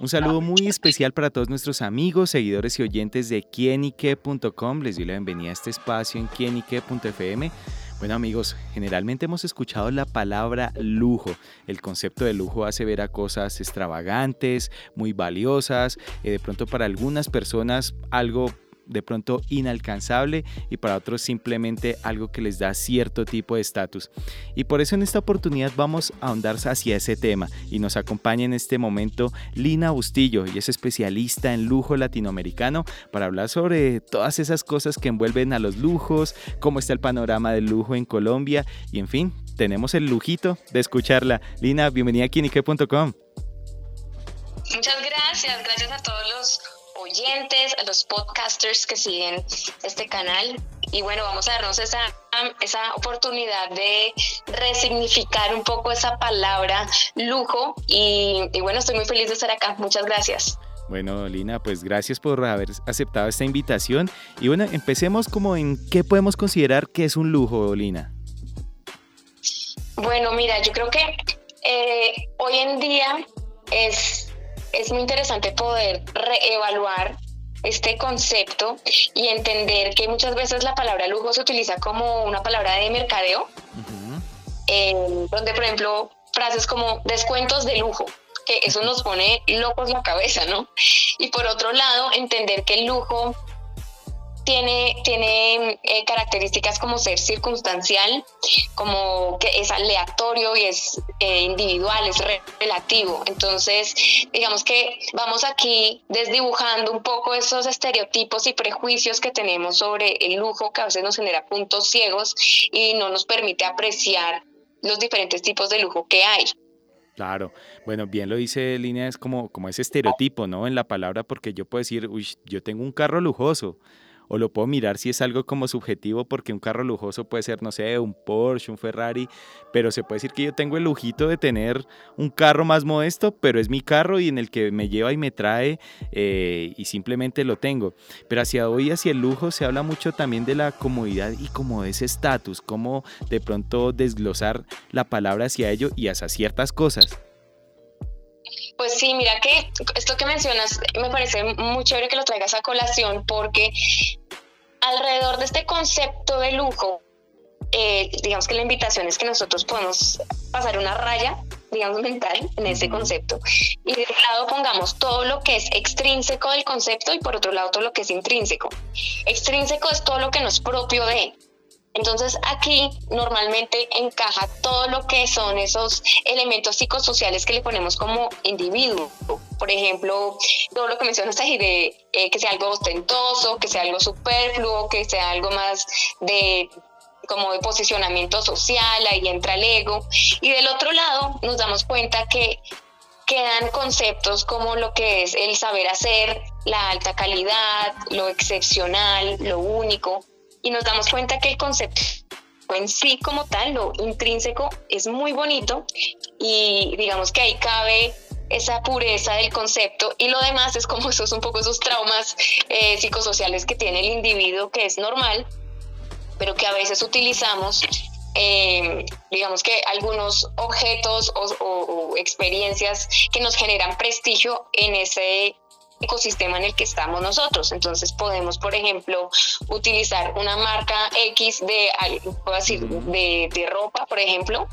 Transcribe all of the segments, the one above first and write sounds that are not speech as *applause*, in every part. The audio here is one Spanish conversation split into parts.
Un saludo muy especial para todos nuestros amigos, seguidores y oyentes de quienique.com. Les doy la bienvenida a este espacio en quienique.fm. Bueno amigos, generalmente hemos escuchado la palabra lujo. El concepto de lujo hace ver a cosas extravagantes, muy valiosas, y de pronto para algunas personas algo de pronto inalcanzable y para otros simplemente algo que les da cierto tipo de estatus. Y por eso en esta oportunidad vamos a ahondar hacia ese tema y nos acompaña en este momento Lina Bustillo y es especialista en lujo latinoamericano para hablar sobre todas esas cosas que envuelven a los lujos, cómo está el panorama del lujo en Colombia y en fin, tenemos el lujito de escucharla. Lina, bienvenida a Kinique.com. Muchas gracias, gracias a todos los oyentes, a los podcasters que siguen este canal. Y bueno, vamos a darnos esa, esa oportunidad de resignificar un poco esa palabra lujo. Y, y bueno, estoy muy feliz de estar acá. Muchas gracias. Bueno, Lina, pues gracias por haber aceptado esta invitación. Y bueno, empecemos como en qué podemos considerar que es un lujo, Lina. Bueno, mira, yo creo que eh, hoy en día es es muy interesante poder reevaluar este concepto y entender que muchas veces la palabra lujo se utiliza como una palabra de mercadeo, eh, donde por ejemplo frases como descuentos de lujo, que eso nos pone locos la cabeza, ¿no? Y por otro lado, entender que el lujo tiene, tiene eh, características como ser circunstancial, como que es aleatorio y es eh, individual, es relativo. Entonces, digamos que vamos aquí desdibujando un poco esos estereotipos y prejuicios que tenemos sobre el lujo que a veces nos genera puntos ciegos y no nos permite apreciar los diferentes tipos de lujo que hay. Claro, bueno, bien lo dice Línea, es como, como ese estereotipo, ¿no? En la palabra, porque yo puedo decir, uy, yo tengo un carro lujoso, o lo puedo mirar si es algo como subjetivo porque un carro lujoso puede ser, no sé, un Porsche, un Ferrari, pero se puede decir que yo tengo el lujito de tener un carro más modesto, pero es mi carro y en el que me lleva y me trae eh, y simplemente lo tengo. Pero hacia hoy, hacia el lujo, se habla mucho también de la comodidad y como de ese estatus, como de pronto desglosar la palabra hacia ello y hacia ciertas cosas. Pues sí, mira que esto que mencionas me parece muy chévere que lo traigas a colación porque alrededor de este concepto de lujo, eh, digamos que la invitación es que nosotros podemos pasar una raya, digamos, mental en ese concepto. Y de un lado pongamos todo lo que es extrínseco del concepto y por otro lado todo lo que es intrínseco. Extrínseco es todo lo que no es propio de, entonces aquí normalmente encaja todo lo que son esos elementos psicosociales que le ponemos como individuo. Por ejemplo, todo lo que mencionas ahí de eh, que sea algo ostentoso, que sea algo superfluo, que sea algo más de como de posicionamiento social, ahí entra el ego. Y del otro lado nos damos cuenta que quedan conceptos como lo que es el saber hacer, la alta calidad, lo excepcional, lo único y nos damos cuenta que el concepto en sí como tal, lo intrínseco, es muy bonito y digamos que ahí cabe esa pureza del concepto y lo demás es como *laughs* esos un poco esos traumas eh, psicosociales que tiene el individuo que es normal pero que a veces utilizamos eh, digamos que algunos objetos o, experiencias que nos generan prestigio en ese ecosistema en el que estamos nosotros. Entonces podemos, por ejemplo, utilizar una marca X de, decir, de, ropa, por ejemplo,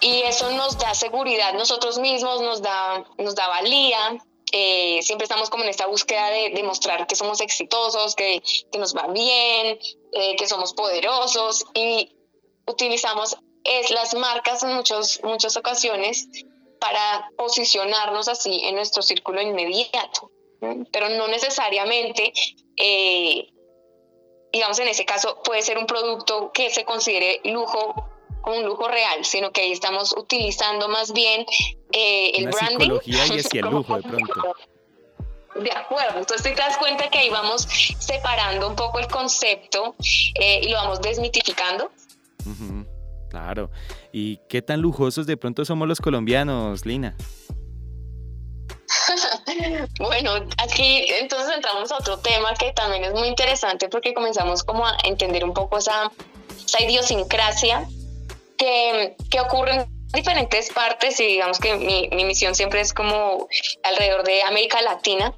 y eso nos da seguridad nosotros mismos, nos da, nos da valía. Eh, siempre estamos como en esta búsqueda de demostrar que somos exitosos, que, que nos va bien, eh, que somos poderosos y utilizamos es las marcas en muchos, muchas ocasiones para posicionarnos así en nuestro círculo inmediato, pero no necesariamente, eh, digamos en ese caso, puede ser un producto que se considere lujo como un lujo real, sino que ahí estamos utilizando más bien eh, el branding. y *laughs* el lujo de pronto. De acuerdo, entonces te das cuenta que ahí vamos separando un poco el concepto eh, y lo vamos desmitificando. Claro. ¿Y qué tan lujosos de pronto somos los colombianos, Lina? *laughs* bueno, aquí entonces entramos a otro tema que también es muy interesante porque comenzamos como a entender un poco esa, esa idiosincrasia que, que ocurre en diferentes partes y digamos que mi, misión siempre es como alrededor de América Latina,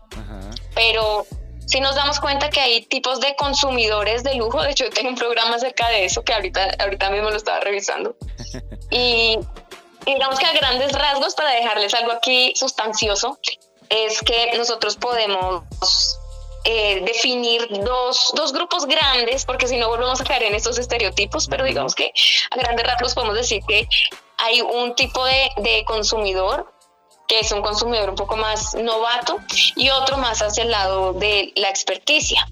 pero si nos damos cuenta que hay tipos de consumidores de lujo, de hecho yo tengo un programa acerca de eso que ahorita, ahorita mismo lo estaba revisando, *laughs* y, digamos que a grandes rasgos, para dejarles algo aquí sustancioso, es que nosotros podemos eh, definir dos, dos, grupos grandes, porque si no volvemos a caer en estos estereotipos, pero digamos que a grandes rasgos podemos decir que hay un tipo de, de consumidor que es un consumidor un poco más novato y otro más hacia el lado de la experticia.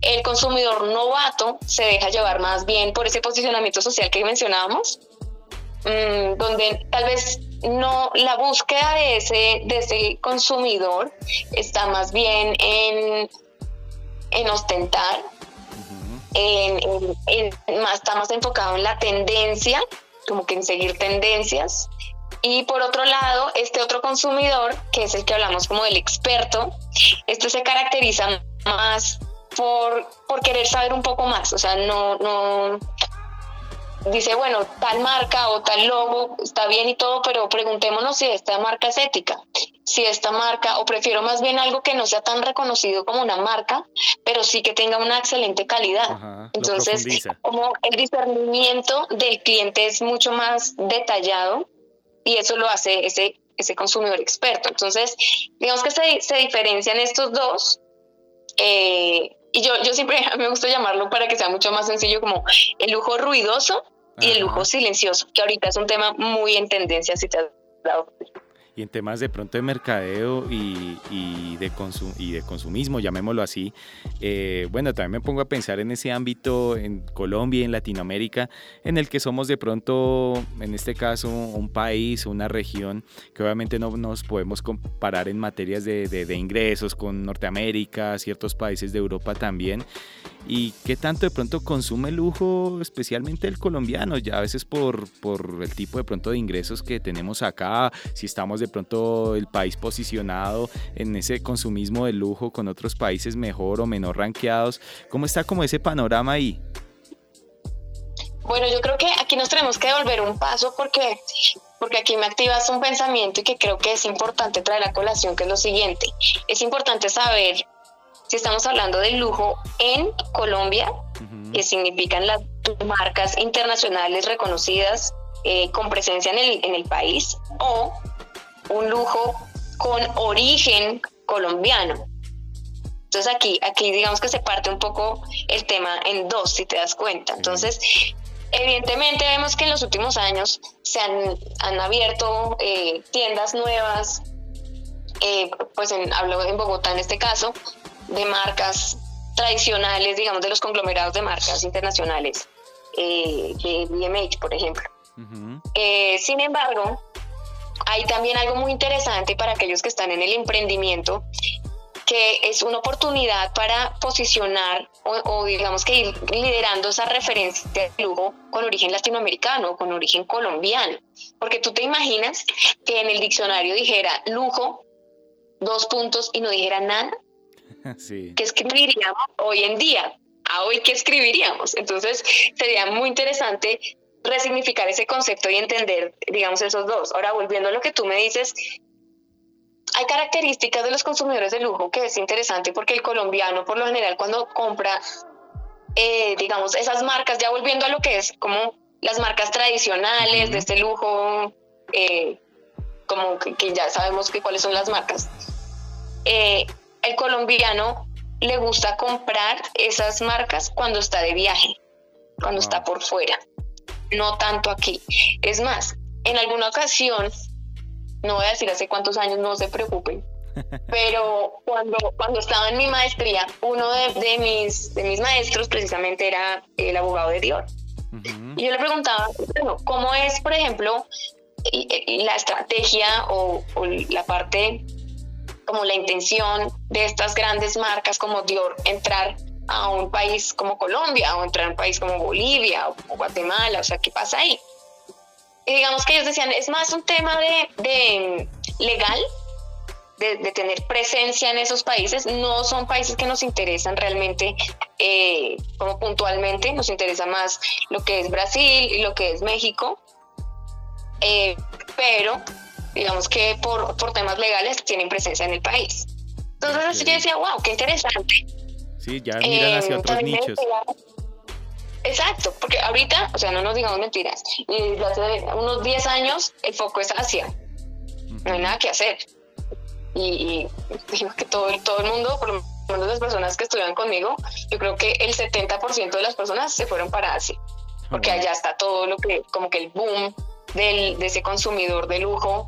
El consumidor novato se deja llevar más bien por ese posicionamiento social que mencionábamos, mm, donde tal vez no la búsqueda de ese, de ese consumidor está más bien en, en ostentar, más, está más enfocado en la tendencia, como que en seguir tendencias. Y por otro lado, este otro consumidor, que es el que hablamos como del experto, este se caracteriza más por, por querer saber un poco más, o sea, no, no, dice, bueno, tal marca o tal logo está bien y todo, pero preguntémonos si esta marca es ética, si esta marca, o prefiero más bien algo que no sea tan reconocido como una marca, pero sí que tenga una excelente calidad. Entonces, como el discernimiento del cliente es mucho más detallado y eso lo hace ese, ese consumidor experto. Entonces, digamos que se, se diferencian estos dos. Eh, y yo, yo siempre *laughs* me gusta llamarlo para que sea mucho más sencillo como el lujo ruidoso y el lujo silencioso, que ahorita es un tema muy en tendencia, si te has dado y en temas de pronto de mercadeo y, de, y de consumismo, llamémoslo así, eh, bueno, también me pongo a pensar en ese ámbito en Colombia y en Latinoamérica, en el que somos de pronto, en este caso, un país, una región, que obviamente no nos podemos comparar en materias de, de ingresos con Norteamérica, ciertos países de Europa también. Y qué tanto de pronto consume lujo, especialmente el colombiano, ya a veces por, por el tipo de pronto de ingresos que tenemos acá, si estamos de pronto el país posicionado en ese consumismo de lujo con otros países mejor o menor ranqueados, ¿cómo está como ese panorama ahí? Bueno, yo creo que aquí nos tenemos que devolver un paso porque, porque aquí me activas un pensamiento y que creo que es importante traer a colación, que es lo siguiente. Es importante saber si estamos hablando de lujo en Colombia, que significan las marcas internacionales reconocidas eh, con presencia en el, en el país, o un lujo con origen colombiano. Entonces aquí, aquí digamos que se parte un poco el tema en dos, si te das cuenta. Entonces, evidentemente vemos que en los últimos años se han, han abierto eh, tiendas nuevas, eh, pues en, hablo en Bogotá en este caso, de marcas tradicionales, digamos, de los conglomerados de marcas internacionales, eh, de BMH, por ejemplo. Eh, sin embargo, hay también algo muy interesante para aquellos que están en el emprendimiento, que es una oportunidad para posicionar o, digamos que ir liderando esa referencia de lujo con origen latinoamericano, con origen colombiano. Porque tú te imaginas que en el diccionario dijera lujo, dos puntos y no dijera nada. *laughs* ¿Qué escribiríamos hoy en día? ¿A hoy qué escribiríamos? Entonces sería muy interesante resignificar ese concepto y entender, digamos, esos dos. Ahora, volviendo a lo que tú me dices, hay características de los consumidores de lujo que es interesante porque el colombiano, por lo general, cuando compra, eh, digamos, esas marcas, ya volviendo a lo que es como las marcas tradicionales de este lujo, eh, como que, ya sabemos que cuáles son las marcas. Eh, el colombiano le gusta comprar esas marcas cuando está de viaje, cuando está por fuera, no tanto aquí. Es más, en alguna ocasión, no voy a decir hace cuántos años, no se preocupen, *laughs* pero cuando, cuando estaba en mi maestría, uno de, mis, de mis maestros precisamente era el abogado de Dior. Y yo le preguntaba, ¿cómo es, por ejemplo, la estrategia o, o la parte como la intención de estas grandes marcas como Dior entrar a un país como Colombia o entrar a un país como Bolivia o Guatemala, o sea, ¿qué pasa ahí? Y digamos que ellos decían, es más un tema de, legal, de, tener presencia en esos países, no son países que nos interesan realmente eh, como puntualmente, nos interesa más lo que es Brasil y lo que es México, eh, pero digamos que por, por temas legales tienen presencia en el país. Entonces yo decía, wow, qué interesante. Sí, ya miran hacia otros nichos. Exacto, porque ahorita, o sea, no nos digamos mentiras, y hace unos 10 años el foco es Asia, no hay nada que hacer. Y, digo que todo, todo el mundo, por lo menos las personas que estudian conmigo, yo creo que el 70% de las personas se fueron para Asia, porque allá está todo lo que, como que el boom del, de ese consumidor de lujo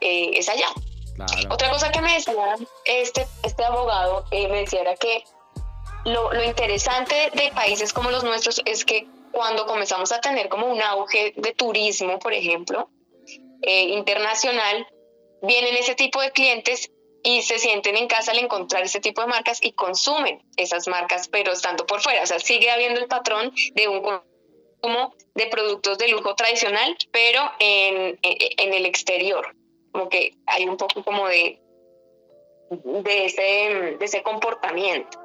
eh, es allá. Otra cosa que me decía este, este abogado, eh, me decía era que lo, interesante de países como los nuestros es que cuando comenzamos a tener como un auge de turismo, por ejemplo, eh, internacional, vienen ese tipo de clientes y se sienten en casa al encontrar ese tipo de marcas y consumen esas marcas, pero estando por fuera. O sea, sigue habiendo el patrón de un consumo de productos de lujo tradicional, pero en, en el exterior. Como que hay un poco como de, de, ese, de ese comportamiento.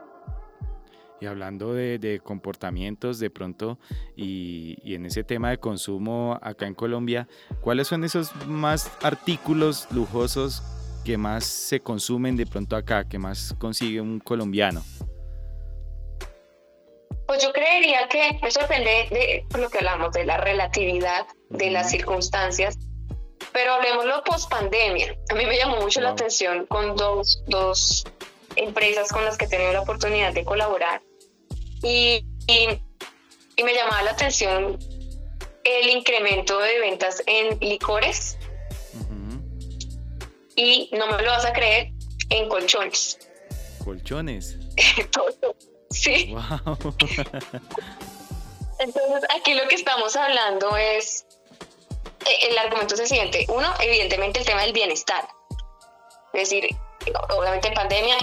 Y hablando de, comportamientos de pronto y, en ese tema de consumo acá en Colombia, ¿cuáles son esos más artículos lujosos que más se consumen de pronto acá, que más consigue un colombiano? Pues yo creería que eso depende de lo que hablamos, de la relatividad de las circunstancias, pero hablemoslo post pandemia. A mí me llamó mucho la atención con dos, dos empresas con las que he tenido la oportunidad de colaborar y, y, me llamaba la atención el incremento de ventas en licores y no me lo vas a creer, en colchones. ¿Colchones? *laughs* sí. Wow. *laughs* Entonces, aquí lo que estamos hablando es, eh, el argumento es el siguiente. Uno, evidentemente el tema del bienestar. Es decir, obviamente en pandemia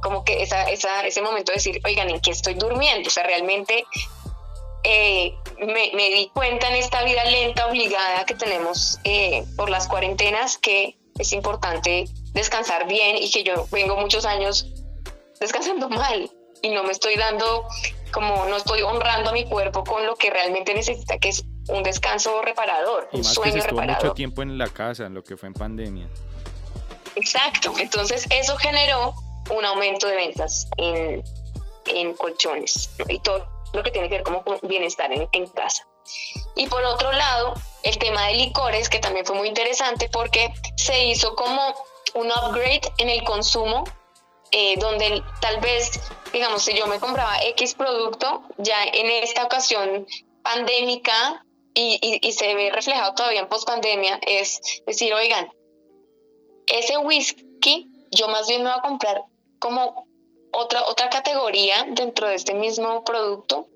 como que esa, esa, ese momento de decir, oigan, ¿en qué estoy durmiendo? O sea, realmente eh, me, me, di cuenta en esta vida lenta, obligada que tenemos eh, por las cuarentenas, que es importante descansar bien y que yo vengo muchos años descansando mal y no me estoy dando, como no estoy honrando a mi cuerpo con lo que realmente necesita, que es un descanso reparador, un sueño que se reparador. mucho tiempo en la casa, en lo que fue en pandemia. Exacto, entonces eso generó un aumento de ventas en, en colchones y todo lo que tiene que ver como con bienestar en, en casa. Y por otro lado, el tema de licores, que también fue muy interesante porque se hizo como un upgrade en el consumo, eh, donde tal vez, digamos, si yo me compraba X producto, ya en esta ocasión pandémica y, y, y se ve reflejado todavía en post pandemia, es decir, oigan, ese whisky yo más bien me voy a comprar como otra, otra categoría dentro de este mismo producto,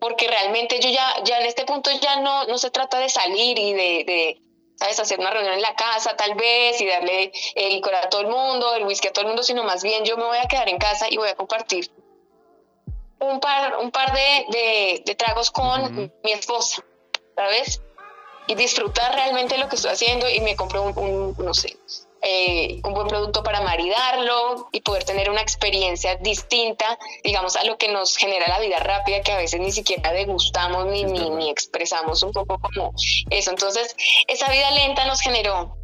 porque realmente yo ya, ya en este punto ya no, no se trata de salir y de, de ¿sabes? Hacer una reunión en la casa tal vez y darle el licor a todo el mundo, el whisky a todo el mundo, sino más bien yo me voy a quedar en casa y voy a compartir un par, un par de, de, tragos con mi esposa, ¿sabes? Y disfrutar realmente lo que estoy haciendo y me compro un, un no sé, eh, un buen producto para maridarlo y poder tener una experiencia distinta, digamos, a lo que nos genera la vida rápida, que a veces ni siquiera degustamos ni, ni, expresamos un poco como eso. Entonces, esa vida lenta nos generó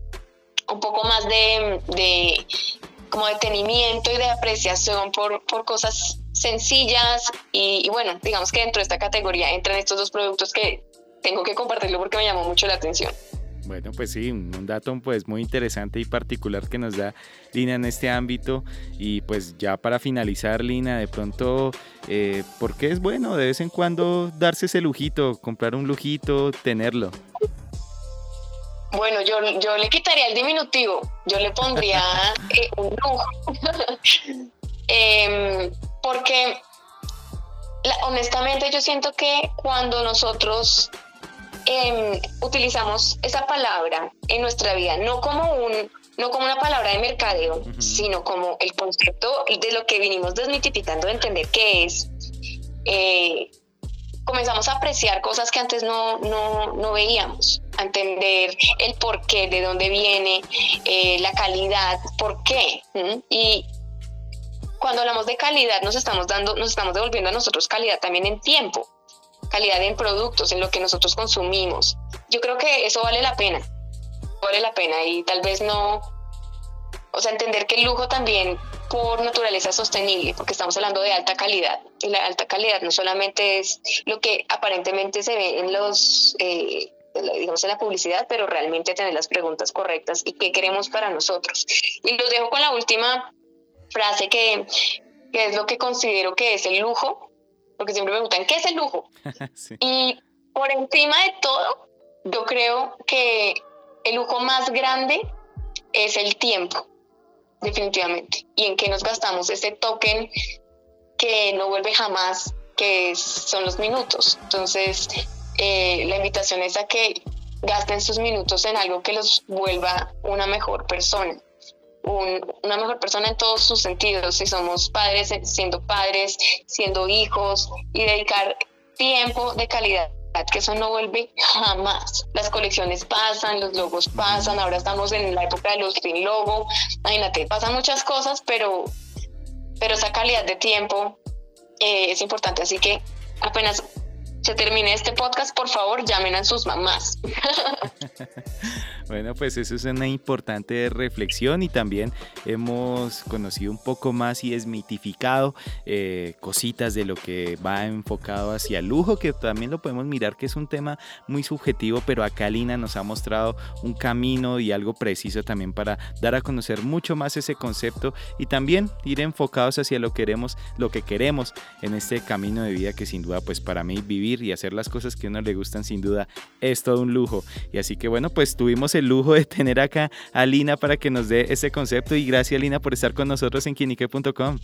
un poco más de, de como detenimiento y de apreciación por, por cosas sencillas y, y, bueno, digamos que dentro de esta categoría entran estos dos productos que tengo que compartirlo porque me llamó mucho la atención. Bueno, pues sí, un dato pues muy interesante y particular que nos da Lina en este ámbito. Y pues ya para finalizar, Lina, de pronto, eh, ¿por qué es bueno de vez en cuando darse ese lujito, comprar un lujito, tenerlo? Bueno, yo, yo le quitaría el diminutivo, yo le pondría *laughs* eh, un lujo. *laughs* Em, porque honestamente yo siento que cuando nosotros Em, utilizamos esa palabra en nuestra vida, no como un no como una palabra de mercadeo, sino como el concepto de lo que vinimos desmitificando de entender qué es. Eh, comenzamos a apreciar cosas que antes no, no, no, veíamos, a entender el porqué, de dónde viene, eh, la calidad, por qué. Y cuando hablamos de calidad, nos estamos dando, nos estamos devolviendo a nosotros calidad también en tiempo calidad en productos, en lo que nosotros consumimos. yo creo que eso vale la pena, vale la pena y tal vez no, o sea, entender que el lujo también por naturaleza sostenible, porque estamos hablando de alta calidad. Y la alta calidad no solamente es lo que aparentemente se ve en los... Eh, digamos en la publicidad, pero realmente tener las preguntas correctas y qué queremos para nosotros. Y los dejo con la última frase que, que es lo que considero que es el lujo, porque siempre me preguntan, ¿qué es el lujo? *laughs* Y por encima de todo, yo creo que el lujo más grande es el tiempo definitivamente. Y en qué nos gastamos ese token que no vuelve jamás, que son los minutos. Entonces, eh, la invitación es a que gasten sus minutos en algo que los vuelva una mejor persona. Una mejor persona en todos sus sentidos, si somos padres, siendo padres, siendo hijos, y dedicar tiempo de calidad que eso no vuelve jamás. Las colecciones pasan, los logos pasan, ahora estamos en la época de los sin logo, imagínate, pasan muchas cosas, pero, pero esa calidad de tiempo eh, es importante, así que apenas se termine este podcast, por favor llamen a sus mamás. *laughs* Bueno, pues eso es una importante reflexión y también hemos conocido un poco más y desmitificado eh, cositas de lo que va enfocado hacia el lujo, que también lo podemos mirar que es un tema muy subjetivo, pero acá Lina nos ha mostrado un camino y algo preciso también para dar a conocer mucho más ese concepto y también ir enfocados hacia lo que queremos, lo que queremos en este camino de vida que sin duda pues para mí vivir y hacer las cosas que a uno le gustan sin duda es todo un lujo. Y así que bueno, pues tuvimos el el lujo de tener acá a Lina para que nos dé ese concepto y gracias Lina por estar con nosotros en quinique.com.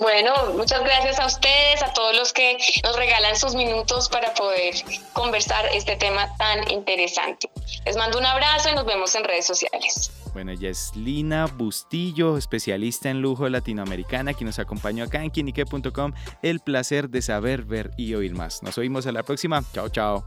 Bueno, muchas gracias a ustedes, a todos los que nos regalan sus minutos para poder conversar este tema tan interesante. Les mando un abrazo y nos vemos en redes sociales. Bueno, ella es Lina Bustillo, especialista en lujo latinoamericana, quien nos acompañó acá en quinique.com. El placer de saber, ver y oír más. Nos oímos a la próxima. Chao, chao.